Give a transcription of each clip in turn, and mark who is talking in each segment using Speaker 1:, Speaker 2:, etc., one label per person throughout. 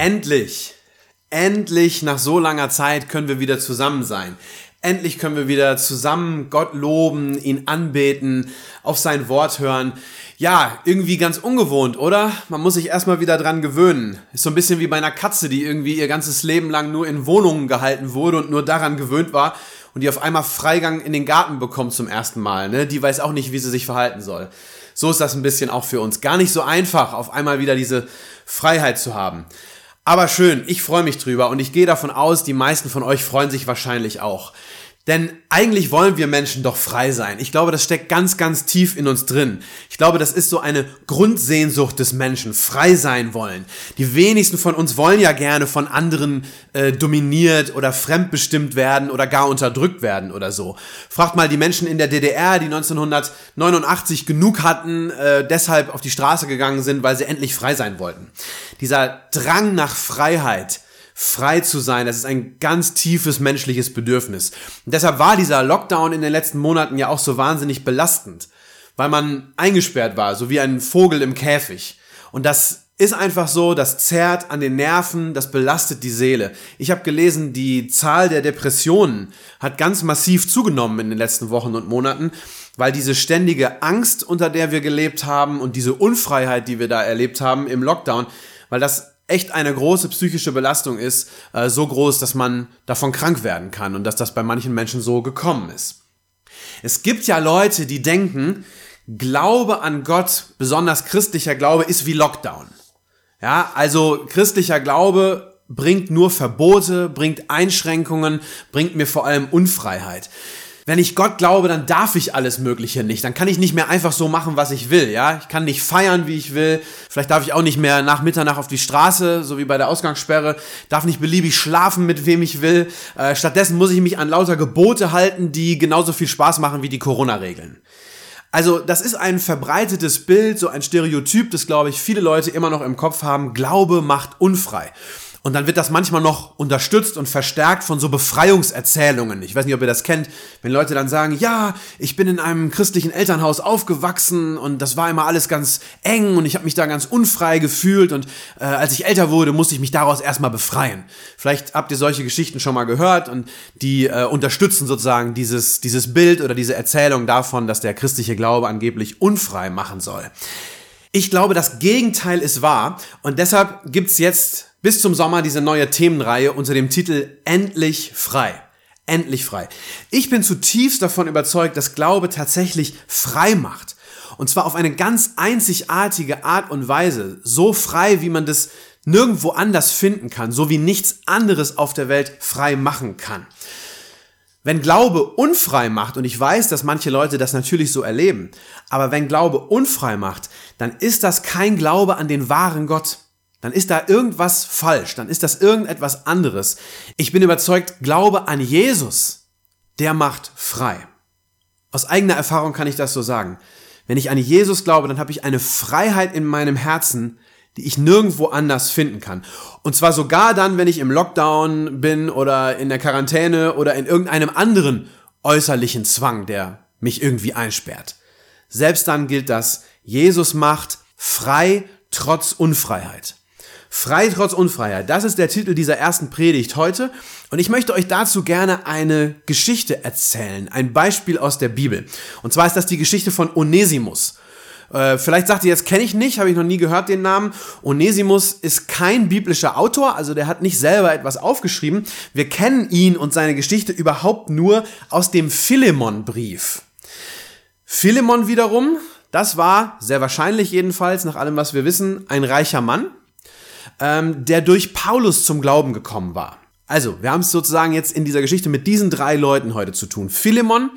Speaker 1: Endlich, endlich nach so langer Zeit können wir wieder zusammen sein. Endlich können wir wieder zusammen Gott loben, ihn anbeten, auf sein Wort hören. Ja, irgendwie ganz ungewohnt, oder? Man muss sich erstmal wieder dran gewöhnen. Ist so ein bisschen wie bei einer Katze, die irgendwie ihr ganzes Leben lang nur in Wohnungen gehalten wurde und nur daran gewöhnt war und die auf einmal Freigang in den Garten bekommt zum ersten Mal. Ne? Die weiß auch nicht, wie sie sich verhalten soll. So ist das ein bisschen auch für uns. Gar nicht so einfach, auf einmal wieder diese Freiheit zu haben. Aber schön, ich freue mich drüber und ich gehe davon aus, die meisten von euch freuen sich wahrscheinlich auch. Denn eigentlich wollen wir Menschen doch frei sein. Ich glaube, das steckt ganz, ganz tief in uns drin. Ich glaube, das ist so eine Grundsehnsucht des Menschen, frei sein wollen. Die wenigsten von uns wollen ja gerne von anderen äh, dominiert oder fremdbestimmt werden oder gar unterdrückt werden oder so. Fragt mal die Menschen in der DDR, die 1989 genug hatten, äh, deshalb auf die Straße gegangen sind, weil sie endlich frei sein wollten. Dieser Drang nach Freiheit, frei zu sein, das ist ein ganz tiefes menschliches Bedürfnis. Und deshalb war dieser Lockdown in den letzten Monaten ja auch so wahnsinnig belastend, weil man eingesperrt war, so wie ein Vogel im Käfig. Und das ist einfach so, das zerrt an den Nerven, das belastet die Seele. Ich habe gelesen, die Zahl der Depressionen hat ganz massiv zugenommen in den letzten Wochen und Monaten, weil diese ständige Angst, unter der wir gelebt haben und diese Unfreiheit, die wir da erlebt haben im Lockdown, weil das echt eine große psychische Belastung ist, äh, so groß, dass man davon krank werden kann und dass das bei manchen Menschen so gekommen ist. Es gibt ja Leute, die denken, Glaube an Gott, besonders christlicher Glaube, ist wie Lockdown. Ja, also christlicher Glaube bringt nur Verbote, bringt Einschränkungen, bringt mir vor allem Unfreiheit wenn ich Gott glaube, dann darf ich alles Mögliche nicht. Dann kann ich nicht mehr einfach so machen, was ich will. Ja, ich kann nicht feiern, wie ich will. Vielleicht darf ich auch nicht mehr nach Mitternacht auf die Straße, so wie bei der Ausgangssperre. Darf nicht beliebig schlafen, mit wem ich will. Äh, stattdessen muss ich mich an lauter Gebote halten, die genauso viel Spaß machen wie die Corona-Regeln. Also das ist ein verbreitetes Bild, so ein Stereotyp, das glaube ich viele Leute immer noch im Kopf haben. Glaube macht unfrei. Und dann wird das manchmal noch unterstützt und verstärkt von so Befreiungserzählungen. Ich weiß nicht, ob ihr das kennt, wenn Leute dann sagen, ja, ich bin in einem christlichen Elternhaus aufgewachsen und das war immer alles ganz eng und ich habe mich da ganz unfrei gefühlt und äh, als ich älter wurde, musste ich mich daraus erstmal befreien. Vielleicht habt ihr solche Geschichten schon mal gehört und die äh, unterstützen sozusagen dieses, dieses Bild oder diese Erzählung davon, dass der christliche Glaube angeblich unfrei machen soll. Ich glaube, das Gegenteil ist wahr und deshalb gibt's jetzt bis zum Sommer diese neue Themenreihe unter dem Titel Endlich frei. Endlich frei. Ich bin zutiefst davon überzeugt, dass Glaube tatsächlich frei macht. Und zwar auf eine ganz einzigartige Art und Weise. So frei, wie man das nirgendwo anders finden kann. So wie nichts anderes auf der Welt frei machen kann. Wenn Glaube unfrei macht, und ich weiß, dass manche Leute das natürlich so erleben, aber wenn Glaube unfrei macht, dann ist das kein Glaube an den wahren Gott dann ist da irgendwas falsch, dann ist das irgendetwas anderes. Ich bin überzeugt, Glaube an Jesus, der macht frei. Aus eigener Erfahrung kann ich das so sagen. Wenn ich an Jesus glaube, dann habe ich eine Freiheit in meinem Herzen, die ich nirgendwo anders finden kann. Und zwar sogar dann, wenn ich im Lockdown bin oder in der Quarantäne oder in irgendeinem anderen äußerlichen Zwang, der mich irgendwie einsperrt. Selbst dann gilt das, Jesus macht frei trotz Unfreiheit. Frei trotz Unfreiheit. Das ist der Titel dieser ersten Predigt heute. Und ich möchte euch dazu gerne eine Geschichte erzählen. Ein Beispiel aus der Bibel. Und zwar ist das die Geschichte von Onesimus. Äh, vielleicht sagt ihr jetzt, kenne ich nicht, habe ich noch nie gehört den Namen. Onesimus ist kein biblischer Autor, also der hat nicht selber etwas aufgeschrieben. Wir kennen ihn und seine Geschichte überhaupt nur aus dem Philemon-Brief. Philemon wiederum, das war sehr wahrscheinlich jedenfalls, nach allem, was wir wissen, ein reicher Mann ähm, der durch Paulus zum Glauben gekommen war. Also, wir haben es sozusagen jetzt in dieser Geschichte mit diesen drei Leuten heute zu tun. Philemon,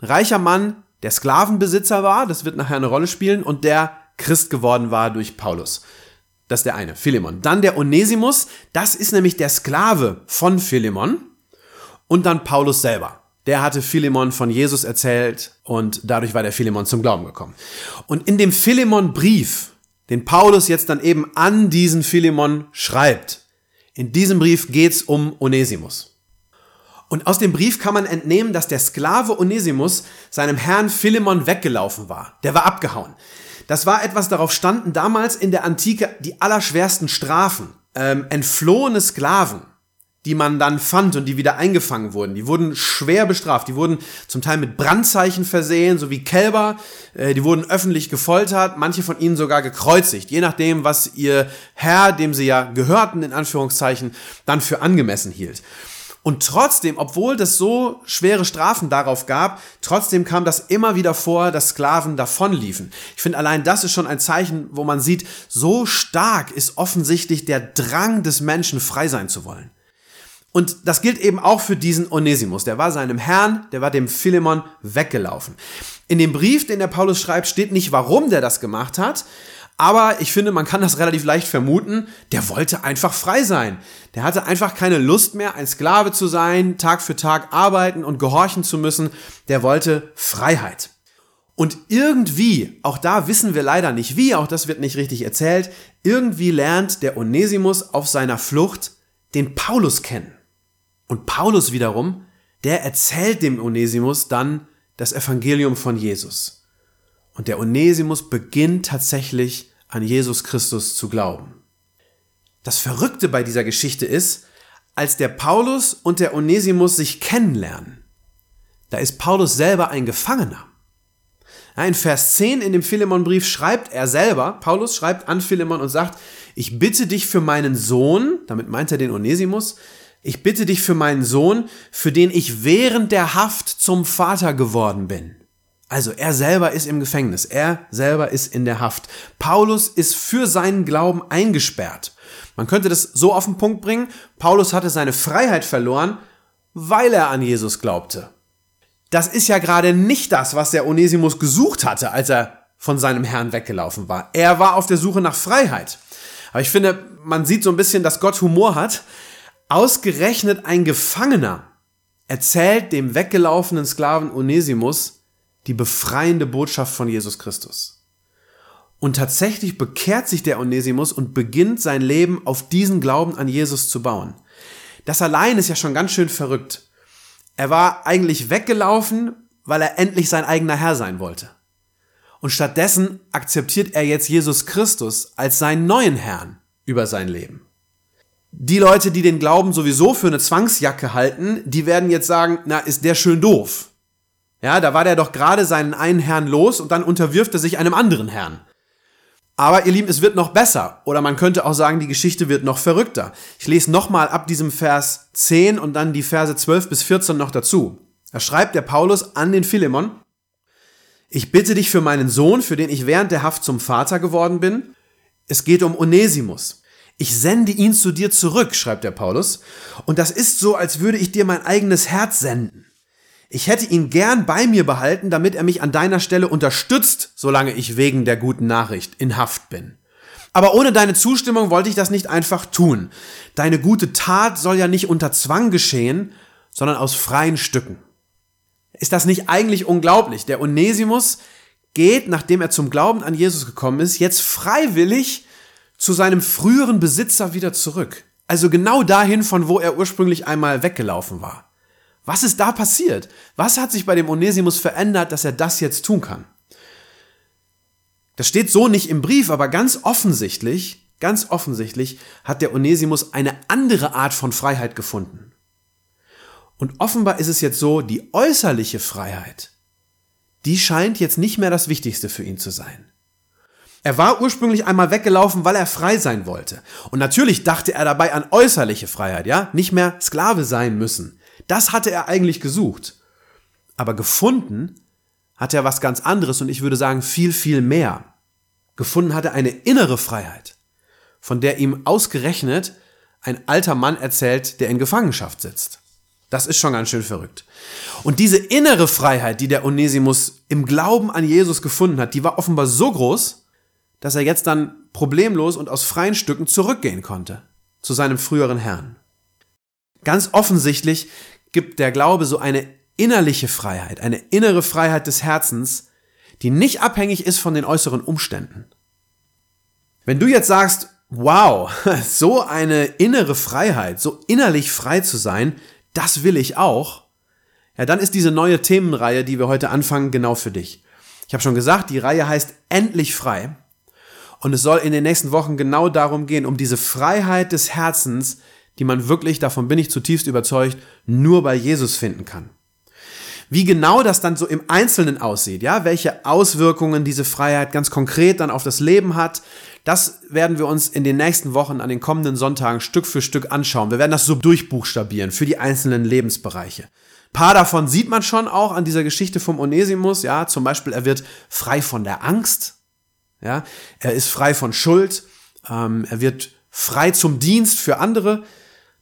Speaker 1: reicher Mann, der Sklavenbesitzer war, das wird nachher eine Rolle spielen, und der Christ geworden war durch Paulus. Das ist der eine, Philemon. Dann der Onesimus, das ist nämlich der Sklave von Philemon. Und dann Paulus selber. Der hatte Philemon von Jesus erzählt und dadurch war der Philemon zum Glauben gekommen. Und in dem Philemon-Brief, den Paulus jetzt dann eben an diesen Philemon schreibt, in diesem Brief geht's um Onesimus. Und aus dem Brief kann man entnehmen, dass der Sklave Onesimus seinem Herrn Philemon weggelaufen war. Der war abgehauen. Das war etwas, darauf standen damals in der Antike die allerschwersten Strafen. Ähm, entflohene Sklaven, die man dann fand und die wieder eingefangen wurden, die wurden schwer bestraft. Die wurden zum Teil mit Brandzeichen versehen, so wie Kälber. Äh, die wurden öffentlich gefoltert, manche von ihnen sogar gekreuzigt, je nachdem, was ihr Herr, dem sie ja gehörten, in Anführungszeichen, dann für angemessen hielt. Und trotzdem, obwohl das so schwere Strafen darauf gab, trotzdem kam das immer wieder vor, dass Sklaven davonliefen. Ich finde, allein das ist schon ein Zeichen, wo man sieht, so stark ist offensichtlich der Drang des Menschen, frei sein zu wollen. Und das gilt eben auch für diesen Onesimus. Der war seinem Herrn, der war dem Philemon weggelaufen. In dem Brief, den der Paulus schreibt, steht nicht, warum der das gemacht hat, aber ich finde, man kann das relativ leicht vermuten. Der wollte einfach frei sein. Der hatte einfach keine Lust mehr, ein Sklave zu sein, Tag für Tag arbeiten und gehorchen zu müssen. Der wollte Freiheit. Und irgendwie, auch da wissen wir leider nicht wie, auch das wird nicht richtig erzählt, irgendwie lernt der Onesimus auf seiner Flucht den Paulus kennen. Und Paulus wiederum, der erzählt dem Onesimus dann das Evangelium von Jesus. Und der Onesimus beginnt tatsächlich an Jesus Christus zu glauben. Das Verrückte bei dieser Geschichte ist, als der Paulus und der Onesimus sich kennenlernen, da ist Paulus selber ein Gefangener. in Vers 10 in dem Philemonbrief schreibt er selber, Paulus schreibt an Philemon und sagt, ich bitte dich für meinen Sohn, damit meint er den Onesimus, ich bitte dich für meinen Sohn, für den ich während der Haft zum Vater geworden bin. Also er selber ist im Gefängnis, er selber ist in der Haft. Paulus ist für seinen Glauben eingesperrt. Man könnte das so auf den Punkt bringen, Paulus hatte seine Freiheit verloren, weil er an Jesus glaubte. Das ist ja gerade nicht das, was der Onesimus gesucht hatte, als er von seinem Herrn weggelaufen war. Er war auf der Suche nach Freiheit. Aber ich finde, man sieht so ein bisschen, dass Gott Humor hat. Ausgerechnet ein Gefangener erzählt dem weggelaufenen Sklaven Onesimus, die befreiende Botschaft von Jesus Christus. Und tatsächlich bekehrt sich der Onesimus und beginnt sein Leben auf diesen Glauben an Jesus zu bauen. Das allein ist ja schon ganz schön verrückt. Er war eigentlich weggelaufen, weil er endlich sein eigener Herr sein wollte. Und stattdessen akzeptiert er jetzt Jesus Christus als seinen neuen Herrn über sein Leben. Die Leute, die den Glauben sowieso für eine Zwangsjacke halten, die werden jetzt sagen, na, ist der schön doof. Ja, da war der doch gerade seinen einen Herrn los und dann unterwirft er sich einem anderen Herrn. Aber ihr Lieben, es wird noch besser. Oder man könnte auch sagen, die Geschichte wird noch verrückter. Ich lese nochmal ab diesem Vers 10 und dann die Verse 12 bis 14 noch dazu. Da schreibt der Paulus an den Philemon, ich bitte dich für meinen Sohn, für den ich während der Haft zum Vater geworden bin. Es geht um Onesimus. Ich sende ihn zu dir zurück, schreibt der Paulus. Und das ist so, als würde ich dir mein eigenes Herz senden. Ich hätte ihn gern bei mir behalten, damit er mich an deiner Stelle unterstützt, solange ich wegen der guten Nachricht in Haft bin. Aber ohne deine Zustimmung wollte ich das nicht einfach tun. Deine gute Tat soll ja nicht unter Zwang geschehen, sondern aus freien Stücken. Ist das nicht eigentlich unglaublich? Der Onesimus geht, nachdem er zum Glauben an Jesus gekommen ist, jetzt freiwillig zu seinem früheren Besitzer wieder zurück. Also genau dahin, von wo er ursprünglich einmal weggelaufen war. Was ist da passiert? Was hat sich bei dem Onesimus verändert, dass er das jetzt tun kann? Das steht so nicht im Brief, aber ganz offensichtlich, ganz offensichtlich hat der Onesimus eine andere Art von Freiheit gefunden. Und offenbar ist es jetzt so, die äußerliche Freiheit, die scheint jetzt nicht mehr das Wichtigste für ihn zu sein. Er war ursprünglich einmal weggelaufen, weil er frei sein wollte. Und natürlich dachte er dabei an äußerliche Freiheit, ja? Nicht mehr Sklave sein müssen. Das hatte er eigentlich gesucht. Aber gefunden hat er was ganz anderes und ich würde sagen viel, viel mehr. Gefunden hat er eine innere Freiheit, von der ihm ausgerechnet ein alter Mann erzählt, der in Gefangenschaft sitzt. Das ist schon ganz schön verrückt. Und diese innere Freiheit, die der Onesimus im Glauben an Jesus gefunden hat, die war offenbar so groß, dass er jetzt dann problemlos und aus freien Stücken zurückgehen konnte zu seinem früheren Herrn. Ganz offensichtlich gibt der Glaube so eine innerliche Freiheit, eine innere Freiheit des Herzens, die nicht abhängig ist von den äußeren Umständen. Wenn du jetzt sagst, wow, so eine innere Freiheit, so innerlich frei zu sein, das will ich auch, ja, dann ist diese neue Themenreihe, die wir heute anfangen, genau für dich. Ich habe schon gesagt, die Reihe heißt Endlich frei. Und es soll in den nächsten Wochen genau darum gehen, um diese Freiheit des Herzens, die man wirklich, davon bin ich zutiefst überzeugt, nur bei Jesus finden kann. Wie genau das dann so im Einzelnen aussieht, ja, welche Auswirkungen diese Freiheit ganz konkret dann auf das Leben hat, das werden wir uns in den nächsten Wochen an den kommenden Sonntagen Stück für Stück anschauen. Wir werden das so durchbuchstabieren für die einzelnen Lebensbereiche. Ein paar davon sieht man schon auch an dieser Geschichte vom Onesimus, ja, zum Beispiel er wird frei von der Angst, ja, er ist frei von Schuld, ähm, er wird frei zum Dienst für andere.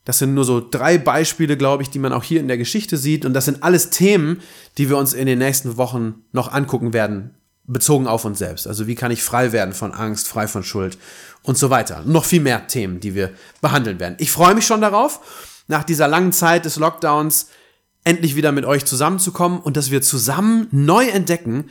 Speaker 1: Das sind nur so drei Beispiele, glaube ich, die man auch hier in der Geschichte sieht. Und das sind alles Themen, die wir uns in den nächsten Wochen noch angucken werden, bezogen auf uns selbst. Also wie kann ich frei werden von Angst, frei von Schuld und so weiter. Noch viel mehr Themen, die wir behandeln werden. Ich freue mich schon darauf, nach dieser langen Zeit des Lockdowns endlich wieder mit euch zusammenzukommen und dass wir zusammen neu entdecken,